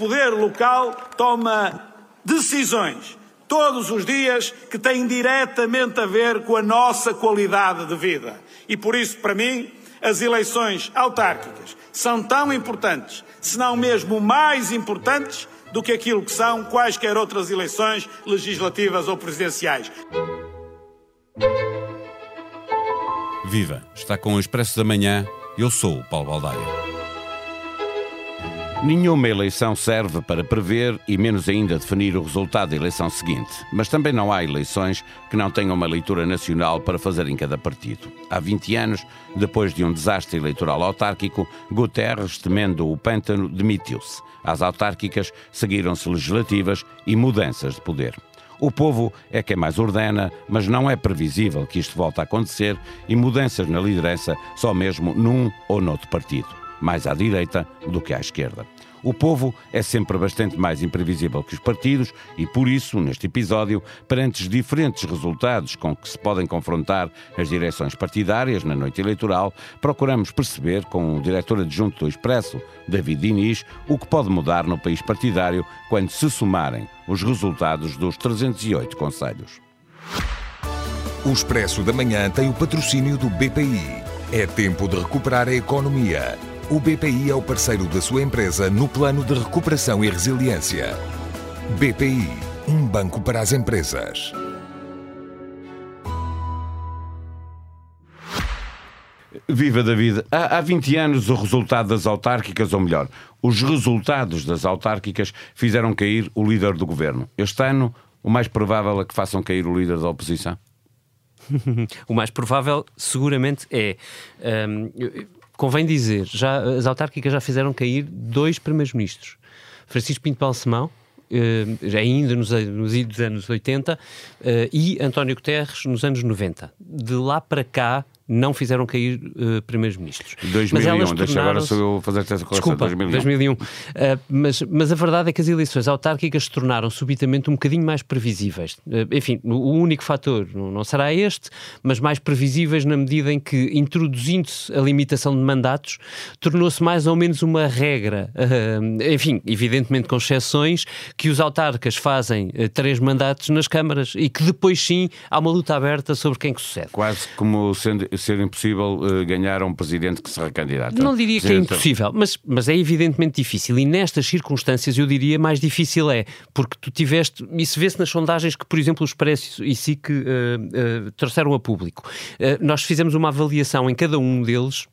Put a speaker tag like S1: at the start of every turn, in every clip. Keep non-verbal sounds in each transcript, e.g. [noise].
S1: poder local toma decisões todos os dias que têm diretamente a ver com a nossa qualidade de vida. E por isso, para mim, as eleições autárquicas são tão importantes, se não mesmo mais importantes, do que aquilo que são quaisquer outras eleições legislativas ou presidenciais.
S2: Viva! Está com o Expresso da Manhã. Eu sou o Paulo Baldaia. Nenhuma eleição serve para prever e menos ainda definir o resultado da eleição seguinte. Mas também não há eleições que não tenham uma leitura nacional para fazer em cada partido. Há 20 anos, depois de um desastre eleitoral autárquico, Guterres, temendo o pântano, demitiu-se. Às autárquicas seguiram-se legislativas e mudanças de poder. O povo é quem mais ordena, mas não é previsível que isto volte a acontecer e mudanças na liderança só mesmo num ou noutro partido mais à direita do que à esquerda. O povo é sempre bastante mais imprevisível que os partidos e, por isso, neste episódio, perante os diferentes resultados com que se podem confrontar as direções partidárias na noite eleitoral, procuramos perceber com o diretor adjunto do Expresso, David Diniz, o que pode mudar no país partidário quando se somarem os resultados dos 308 conselhos.
S3: O Expresso da Manhã tem o patrocínio do BPI. É tempo de recuperar a economia. O BPI é o parceiro da sua empresa no plano de recuperação e resiliência. BPI, um banco para as empresas.
S2: Viva David! Há, há 20 anos o resultado das autárquicas, ou melhor, os resultados das autárquicas fizeram cair o líder do governo. Este ano, o mais provável é que façam cair o líder da oposição? [laughs]
S4: o mais provável, seguramente, é. Um, Convém dizer, já, as autárquicas já fizeram cair dois primeiros-ministros. Francisco Pinto Balsemão, uh, ainda nos, nos anos 80, uh, eh, e António Guterres nos anos 90. De lá para cá, não fizeram cair uh, primeiros-ministros.
S2: 2001, deixa agora sou eu fazer essa
S4: correção. Desculpa, 2001. 2001. Uh, mas, mas a verdade é que as eleições autárquicas se tornaram subitamente um bocadinho mais previsíveis. Uh, enfim, o único fator não será este, mas mais previsíveis na medida em que, introduzindo-se a limitação de mandatos, tornou-se mais ou menos uma regra, uh, enfim, evidentemente com exceções, que os autarcas fazem três mandatos nas câmaras e que depois sim há uma luta aberta sobre quem que sucede.
S2: Quase como sendo ser impossível uh, ganhar a um presidente que se recandidata.
S4: Não diria que é impossível, mas, mas é evidentemente difícil. E nestas circunstâncias eu diria mais difícil é, porque tu tiveste, isso vê-se nas sondagens que, por exemplo, os Expresso e SIC uh, uh, trouxeram a público. nós fizemos uma avaliação em cada um deles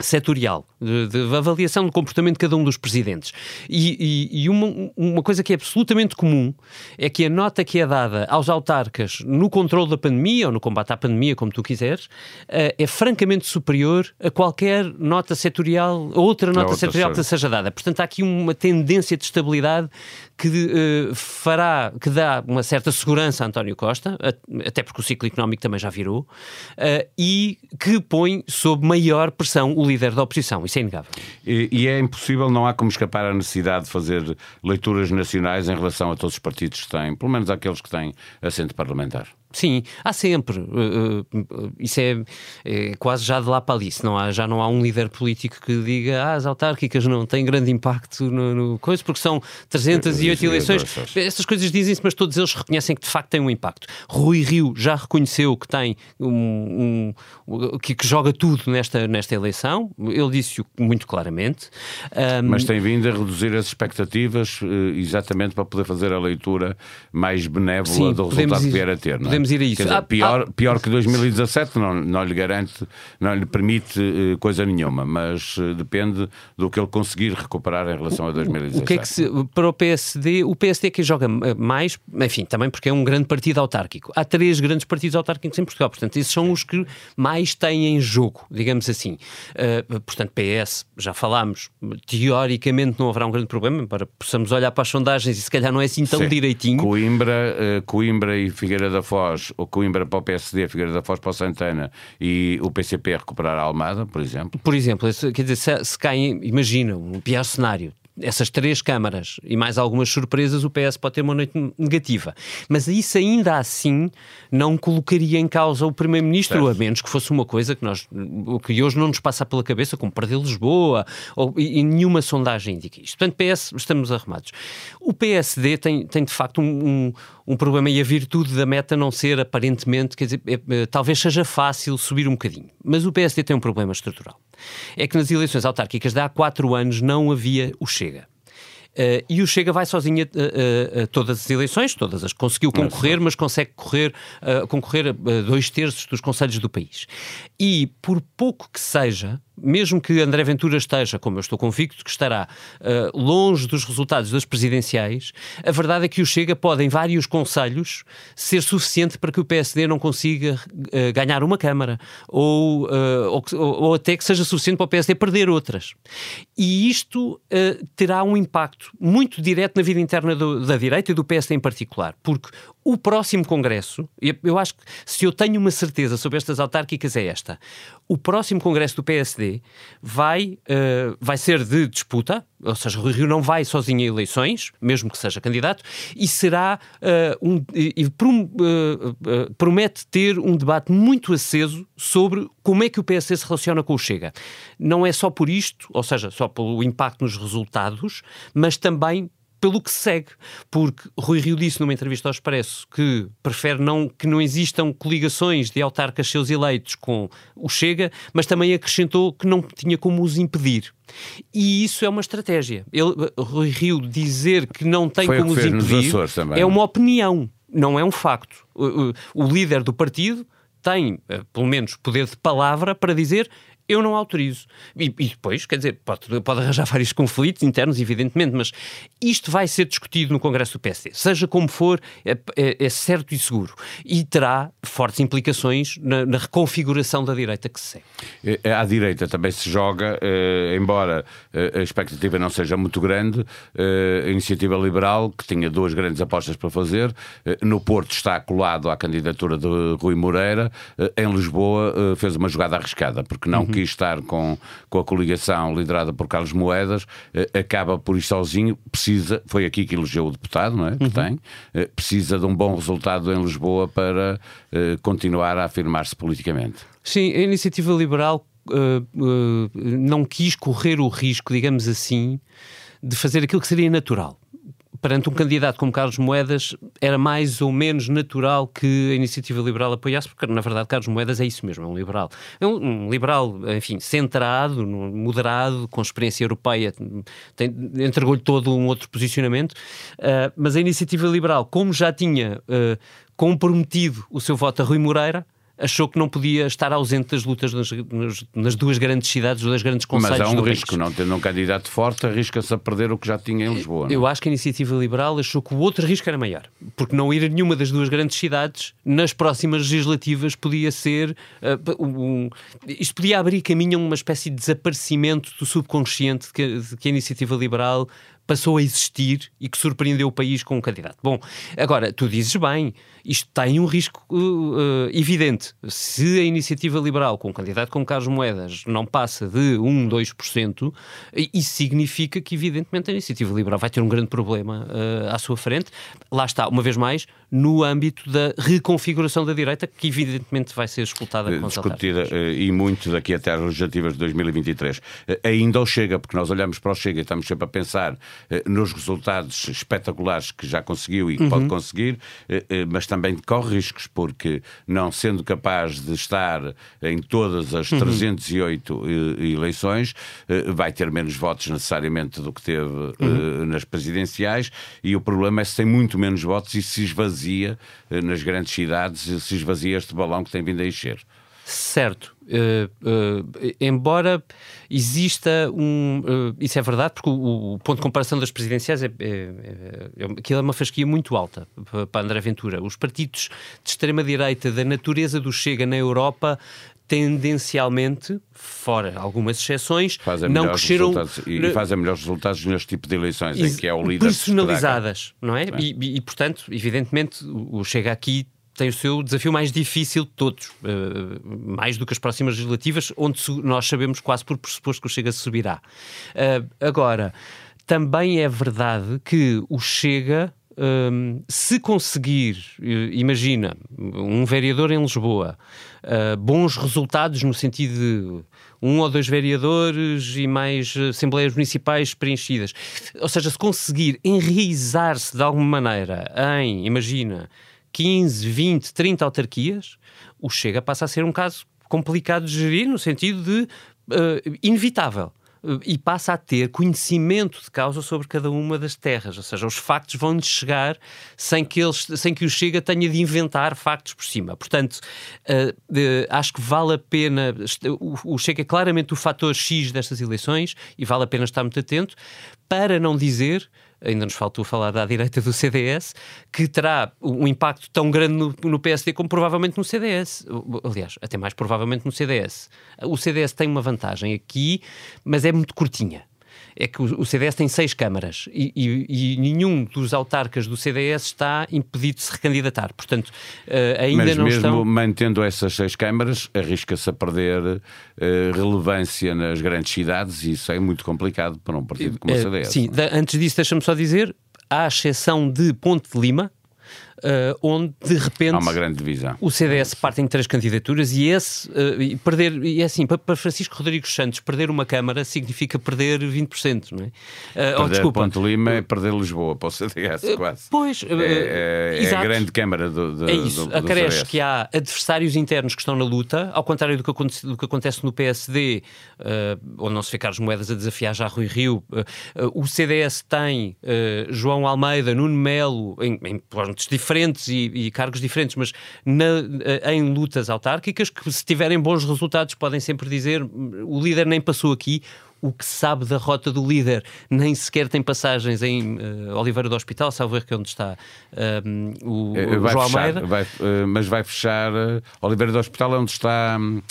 S4: setorial, de, de, avaliação do comportamento de cada um dos presidentes. E, e, e, uma, uma coisa que é absolutamente comum é que a nota que é dada aos autarcas no controle da pandemia, ou no combate à pandemia, como tu quiseres, uh, é francamente superior a qualquer nota setorial, outra nota outra setorial que seja dada. Portanto, há aqui uma tendência de estabilidade que uh, fará, que dá uma certa segurança a António Costa, até porque o ciclo económico também já virou, uh, e que põe sob maior pressão o líder da oposição. Isso é inegável.
S2: E, e, é impossível, não há como escapar à necessidade de fazer leituras nacionais em relação a todos os partidos que têm, pelo menos aqueles que têm assento parlamentar.
S4: Sim, há sempre. Uh, uh, isso é, é, quase já de lá para ali. Não há, já não há um líder político que diga ah, as autárquicas não têm grande impacto no, no coisa, porque são 308 eleições. Essas coisas dizem-se, mas todos eles reconhecem que de facto têm um impacto. Rui Rio já reconheceu que tem um, um que, que, joga tudo nesta, nesta eleição. Ele disse-o muito claramente.
S2: Um, mas tem vindo a reduzir as expectativas exatamente para poder fazer a leitura mais benévola sim, do resultado ir, que vier a ter. Não é?
S4: Podemos ir a isso.
S2: Dizer, ah, pior, ah, pior que 2017 não, não lhe garante, não lhe permite uh, coisa nenhuma, mas uh, depende do que ele conseguir recuperar em relação a 2017.
S4: O que é que se, para o PSD, o PSD é que joga eh, mais, enfim, também porque é um grande partido autárquico. Há três grandes partidos autárquicos em Portugal, portanto, esses são os que mais têm em jogo, digamos assim. Uh, portanto, PS, já falámos, teoricamente não haverá um grande problema, para possamos olhar para as sondagens e se calhar não é assim tão Sim. direitinho.
S2: Coimbra, Coimbra e Figueira da Foz Foz, ou Coimbra para o PSD, Figueira da Foz para o Santana e o PCP recuperar a Almada, por exemplo?
S4: Por exemplo, quer dizer, se, se caem, imagina, um pior cenário, essas três câmaras e mais algumas surpresas, o PS pode ter uma noite negativa. Mas isso ainda assim não colocaria em causa o Primeiro-Ministro, a menos que fosse uma coisa que, nós, que hoje não nos passa pela cabeça, como perder Lisboa, ou, e, e nenhuma sondagem indica isto. Portanto, PS, estamos arrumados. O PSD tem, tem de facto um, um, um problema e a virtude da meta não ser aparentemente, quer dizer, é, é, talvez seja fácil subir um bocadinho. Mas o PSD tem um problema estrutural. É que nas eleições autárquicas de há quatro anos não havia o Chega. Uh, e o Chega vai sozinho a, a, a, todas as eleições, todas as conseguiu concorrer, mas consegue correr, uh, concorrer a dois terços dos conselhos do país. E por pouco que seja, mesmo que André Ventura esteja, como eu estou convicto que estará, uh, longe dos resultados das presidenciais, a verdade é que o Chega pode, em vários conselhos, ser suficiente para que o PSD não consiga uh, ganhar uma Câmara, ou, uh, ou, ou, até que seja suficiente para o PSD perder outras. E isto terá um impacto muito direto na vida interna do, da direita e do PSD em particular, porque o próximo Congresso, eu acho que se eu tenho uma certeza sobre estas autárquicas é esta. O próximo Congresso do PSD vai, uh, vai ser de disputa, ou seja, o Rio não vai sozinho a eleições, mesmo que seja candidato, e será uh, um. E, prom, uh, promete ter um debate muito aceso sobre como é que o PSD se relaciona com o Chega. Não é só por isto, ou seja, só pelo impacto nos resultados, mas também pelo que segue, porque Rui Rio disse numa entrevista ao Expresso que prefere não, que não existam coligações de autarcas seus eleitos com o Chega, mas também acrescentou que não tinha como os impedir. E isso é uma estratégia. Ele, Rui Rio dizer que não tem
S2: Foi
S4: como os impedir é uma opinião, não é um facto. O, o, o líder do partido tem, eh, pelo menos, poder de palavra para dizer eu não autorizo. E, e, depois, quer dizer, pode, pode arranjar vários conflitos internos, evidentemente, mas isto vai ser discutido no Congresso do PSD. Seja como for, é, é, é certo e seguro. E terá fortes implicações na, na, reconfiguração da direita que se segue.
S2: É, é, à direita também se joga, eh, embora eh, a expectativa não seja muito grande, eh, a iniciativa liberal, que tinha duas grandes apostas para fazer, eh, no Porto está colado à candidatura de Rui Moreira, eh, em Lisboa fez uma jogada arriscada, porque não uhum quis estar com, com a coligação liderada por Carlos Moedas, eh, acaba por ir sozinho, precisa, foi aqui que elegeu o deputado, não é? Que uhum. tem, eh, precisa de um bom resultado em Lisboa para eh, continuar a afirmar-se politicamente.
S4: Sim, a iniciativa liberal uh, uh, não quis correr o risco, digamos assim, de fazer aquilo que seria natural perante um candidato como Carlos Moedas, era mais ou menos natural que a iniciativa liberal apoiasse, porque na verdade Carlos Moedas é isso mesmo, é um liberal. É um, um liberal, enfim, centrado, moderado, com experiência europeia, entregou-lhe todo um outro posicionamento, uh, mas a iniciativa liberal, como já tinha uh, comprometido o seu voto a Rui Moreira, achou que não podia estar ausente das lutas nas, nas, nas duas grandes cidades, das grandes conselhos
S2: Mas há um risco, não tendo um candidato forte, arrisca-se a perder o que já tinha em Lisboa. Não?
S4: Eu acho que a Iniciativa Liberal achou que o outro risco era maior, porque não ir a nenhuma das duas grandes cidades nas próximas legislativas podia ser... Uh, um, isto podia abrir caminho a uma espécie de desaparecimento do subconsciente de que, de que a Iniciativa Liberal passou a existir e que surpreendeu o país com um candidato. Bom, agora, tu dizes bem, isto tem um risco uh, uh, evidente. Se a iniciativa liberal com um candidato como Carlos Moedas não passa de 1, 2%, isso significa que, evidentemente, a iniciativa liberal vai ter um grande problema uh, à sua frente. Lá está, uma vez mais, no âmbito da reconfiguração da direita, que evidentemente vai ser escutada com
S2: Discutida e muito daqui até às legislativas de 2023. Ainda o Chega, porque nós olhamos para o Chega e estamos sempre a pensar eh, nos resultados espetaculares que já conseguiu e que uhum. pode conseguir, eh, eh, mas também corre riscos, porque não sendo capaz de estar em todas as 308 uhum. eleições, vai ter menos votos necessariamente do que teve uhum. nas presidenciais, e o problema é se tem muito menos votos e se esvazia nas grandes cidades, se esvazia este balão que tem vindo a encher.
S4: Certo. Uh, uh, embora exista um. Uh, isso é verdade, porque o, o, ponto de comparação das presidenciais é, é, é, é, aquilo é uma fasquia muito alta para, André Ventura. Os partidos de extrema-direita da natureza do Chega na Europa tendencialmente, fora algumas exceções, fazem não cresceram
S2: e, fazem melhores resultados neste tipo de eleições, em que é o líder
S4: personalizadas, não é? E, e, e, portanto, evidentemente, o Chega aqui tem o seu desafio mais difícil de todos, uh, mais do que as próximas legislativas, onde nós sabemos quase por pressuposto que o Chega subirá. Uh, agora, também é verdade que o Chega um, se conseguir, imagina, um vereador em Lisboa, uh, bons resultados no sentido de um ou dois vereadores e mais assembleias municipais preenchidas, ou seja, se conseguir enraizar-se de alguma maneira em, imagina, 15, 20, 30 autarquias, o Chega passa a ser um caso complicado de gerir no sentido de uh, inevitável e passa a ter conhecimento de causa sobre cada uma das terras, ou seja, os factos vão-lhes chegar sem que, eles, sem que o Chega tenha de inventar factos por cima. Portanto, uh, acho que vale a pena, o, o Chega é claramente o fator X destas eleições e vale a pena estar muito atento para não dizer ainda nos faltou falar da direita do CDS, que terá um impacto tão grande no, no, PSD como provavelmente no CDS. Aliás, até mais provavelmente no CDS. O CDS tem uma vantagem aqui, mas é muito curtinha é que o, CDS tem seis câmaras e, e, e, nenhum dos autarcas do CDS está impedido de se recandidatar. Portanto, uh, ainda
S2: Mas
S4: não
S2: mesmo
S4: estão...
S2: mantendo essas seis câmaras, arrisca-se a perder uh, relevância nas grandes cidades e isso é muito complicado para um partido como o eh, CDS.
S4: Sim, antes disso, deixa-me só dizer, à exceção de Ponte de Lima, uh, onde de repente
S2: há uma grande divisão.
S4: O CDS parte em três candidaturas e esse uh, perder e é assim para, Francisco Rodrigues Santos perder uma câmara significa perder 20%, não é? Uh,
S2: perder oh, desculpa. Ponte Lima é perder Lisboa para o CDS quase.
S4: Pois
S2: é, é, é a grande câmara do, do
S4: é isso.
S2: Do, do
S4: Acresce
S2: CDS.
S4: que há adversários internos que estão na luta, ao contrário do que acontece, do que acontece no PSD, onde não se vê Carlos Moedas a desafiar já Rui Rio. o CDS tem João Almeida, Nuno Melo em, em pontos diferentes diferentes e, e cargos diferentes, mas na, eh, em lutas autárquicas, que se tiverem bons resultados podem sempre dizer o líder nem passou aqui, o que sabe da rota do líder nem sequer tem passagens em uh, Oliveira do Hospital, salvo erro que é onde está um, o,
S2: o
S4: João
S2: fechar,
S4: Almeida.
S2: Vai, uh, mas vai fechar uh, Oliveira do Hospital é onde está. Um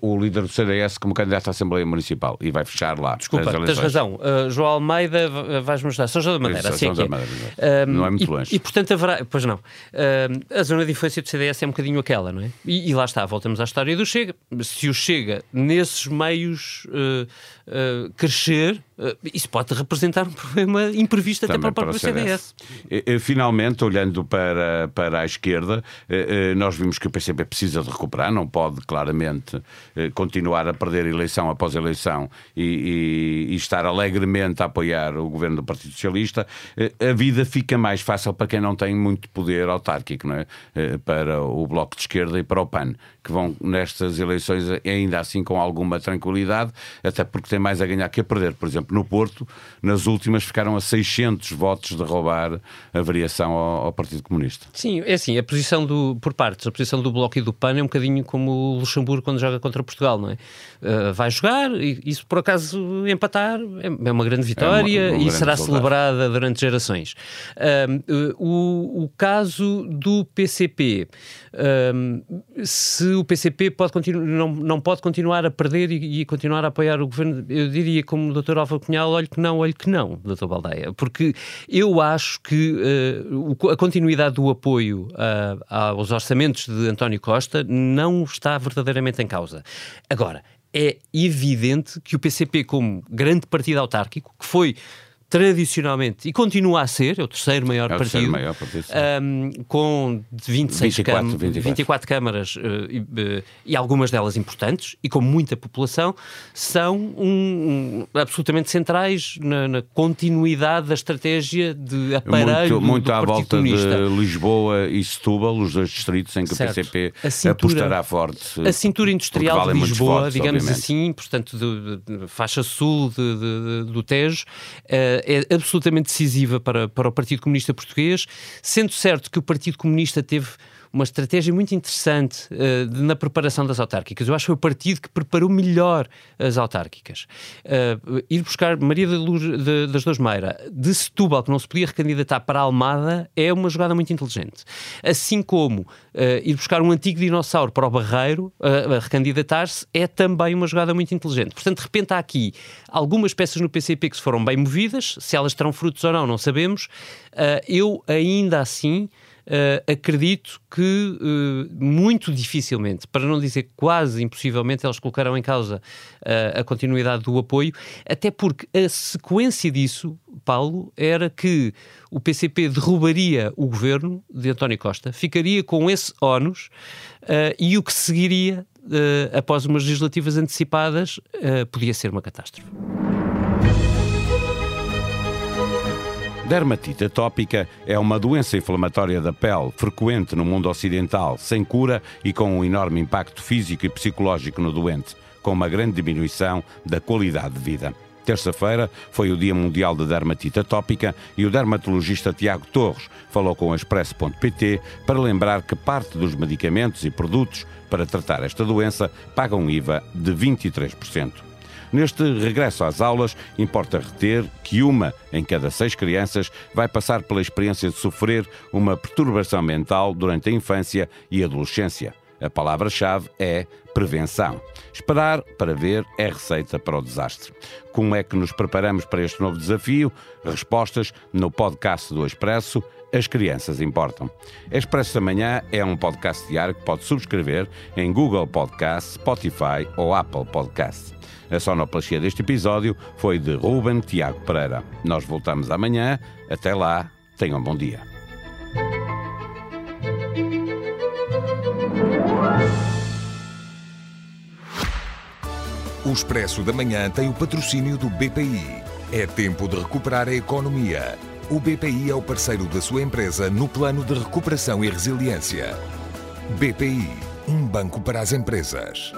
S2: o líder do CDS como candidato à Assembleia Municipal e vai fechar lá.
S4: Desculpa, tens razão. Uh, João Almeida, vais-me ajudar. São João da Madeira, assim é que
S2: é. Uh, não é muito
S4: e,
S2: longe.
S4: E, portanto haverá. Pois não. Uh, a zona de influência do CDS é um bocadinho aquela, não é? E, e, lá está, voltamos à história do Chega. Se o Chega, nesses meios, uh, crescer, isso pode representar um problema imprevisto Também até para o próprio CDS.
S2: CDS. Finalmente, olhando para, para a esquerda, nós vimos que o PCP precisa de recuperar, não pode claramente eh, continuar a perder eleição após eleição e, e, e, estar alegremente a apoiar o governo do Partido Socialista, eh, a vida fica mais fácil para quem não tem muito poder autárquico, não é? Eh, para o Bloco de Esquerda e para o PAN, que vão nestas eleições ainda assim com alguma tranquilidade, até porque tem mais a ganhar que a perder. Por exemplo, no Porto, nas últimas ficaram a 600 votos de roubar a variação ao, ao Partido Comunista.
S4: Sim, é assim, a posição do, por partes, a posição do Bloco e do PAN é um bocadinho como o Luxemburgo quando joga contra Portugal, não é? Uh, vai jogar e, e se por acaso empatar é, é uma grande vitória é uma, uma e será resultado. celebrada durante gerações. Uh, o, o caso do PCP, se o PCP pode não, não pode continuar a perder e, e, continuar a apoiar o governo, eu diria como o Dr. Álvaro Cunhal, olhe que não, olhe que não, Dr. Baldeia, porque eu acho que uh, a continuidade do apoio uh, aos orçamentos de António Costa não está verdadeiramente em causa. Agora, é evidente que o PCP, como grande partido autárquico, que foi tradicionalmente, e continua a ser, é o terceiro maior
S2: é o
S4: partido,
S2: terceiro maior partido
S4: um, com 26 24, cam 24. 24 câmaras uh, e, uh, e, algumas delas importantes e com muita população, são um, um, absolutamente centrais na, na, continuidade da estratégia de aparelho
S2: muito, muito
S4: do
S2: à volta de Lisboa e Setúbal, os dois distritos em que certo. o PCP cintura, apostará forte.
S4: A cintura industrial de Lisboa, digamos obviamente. assim, portanto, de, de, de faixa sul do Tejo, uh, é absolutamente decisiva para, para o Partido Comunista Português, sendo certo que o Partido Comunista teve uma estratégia muito interessante uh, de, na preparação das autárquicas. Eu acho que foi o partido que preparou melhor as autárquicas. Uh, ir buscar Maria da Luz, de, das Dores Meira de Setúbal, que não se podia recandidatar para Almada, é uma jogada muito inteligente. Assim como uh, ir buscar um antigo dinossauro para o Barreiro a recandidatar-se é também uma jogada muito inteligente. Portanto, de repente há aqui algumas peças no PCP que se foram bem movidas, se elas terão frutos ou não, não sabemos. eu ainda assim uh, acredito que uh, muito dificilmente, para não dizer quase impossivelmente, eles colocarão em causa uh, a continuidade do apoio, até porque a sequência disso, Paulo, era que o PCP derrubaria o governo de António Costa, ficaria com esse ónus e o que seguiria após umas legislativas antecipadas podia ser uma catástrofe.
S2: Dermatite atópica é uma doença inflamatória da pele frequente no mundo ocidental, sem cura e com um enorme impacto físico e psicológico no doente, com uma grande diminuição da qualidade de vida. Terça-feira foi o Dia Mundial da Dermatite Atópica e o dermatologista Tiago Torres falou com o Expresso.pt para lembrar que parte dos medicamentos e produtos para tratar esta doença pagam IVA de 23%. Neste regresso às aulas, importa reter que uma em cada seis crianças vai passar pela experiência de sofrer uma perturbação mental durante a infância e adolescência. A palavra-chave é prevenção. Esperar para ver é receita para o desastre. Como é que nos preparamos para este novo desafio? Respostas no podcast do Expresso. As crianças importam. Expresso da Manhã é um podcast diário que pode subscrever em Google Podcast, Spotify ou Apple Podcast. A sonoplastia deste episódio foi de Ruben Tiago Pereira. Nós voltamos amanhã. Até lá, tenham um bom dia.
S3: O Expresso da Manhã tem o patrocínio do BPI. É tempo de recuperar a economia. O BPI é o parceiro da sua empresa no plano de recuperação e resiliência. BPI, um banco para as empresas.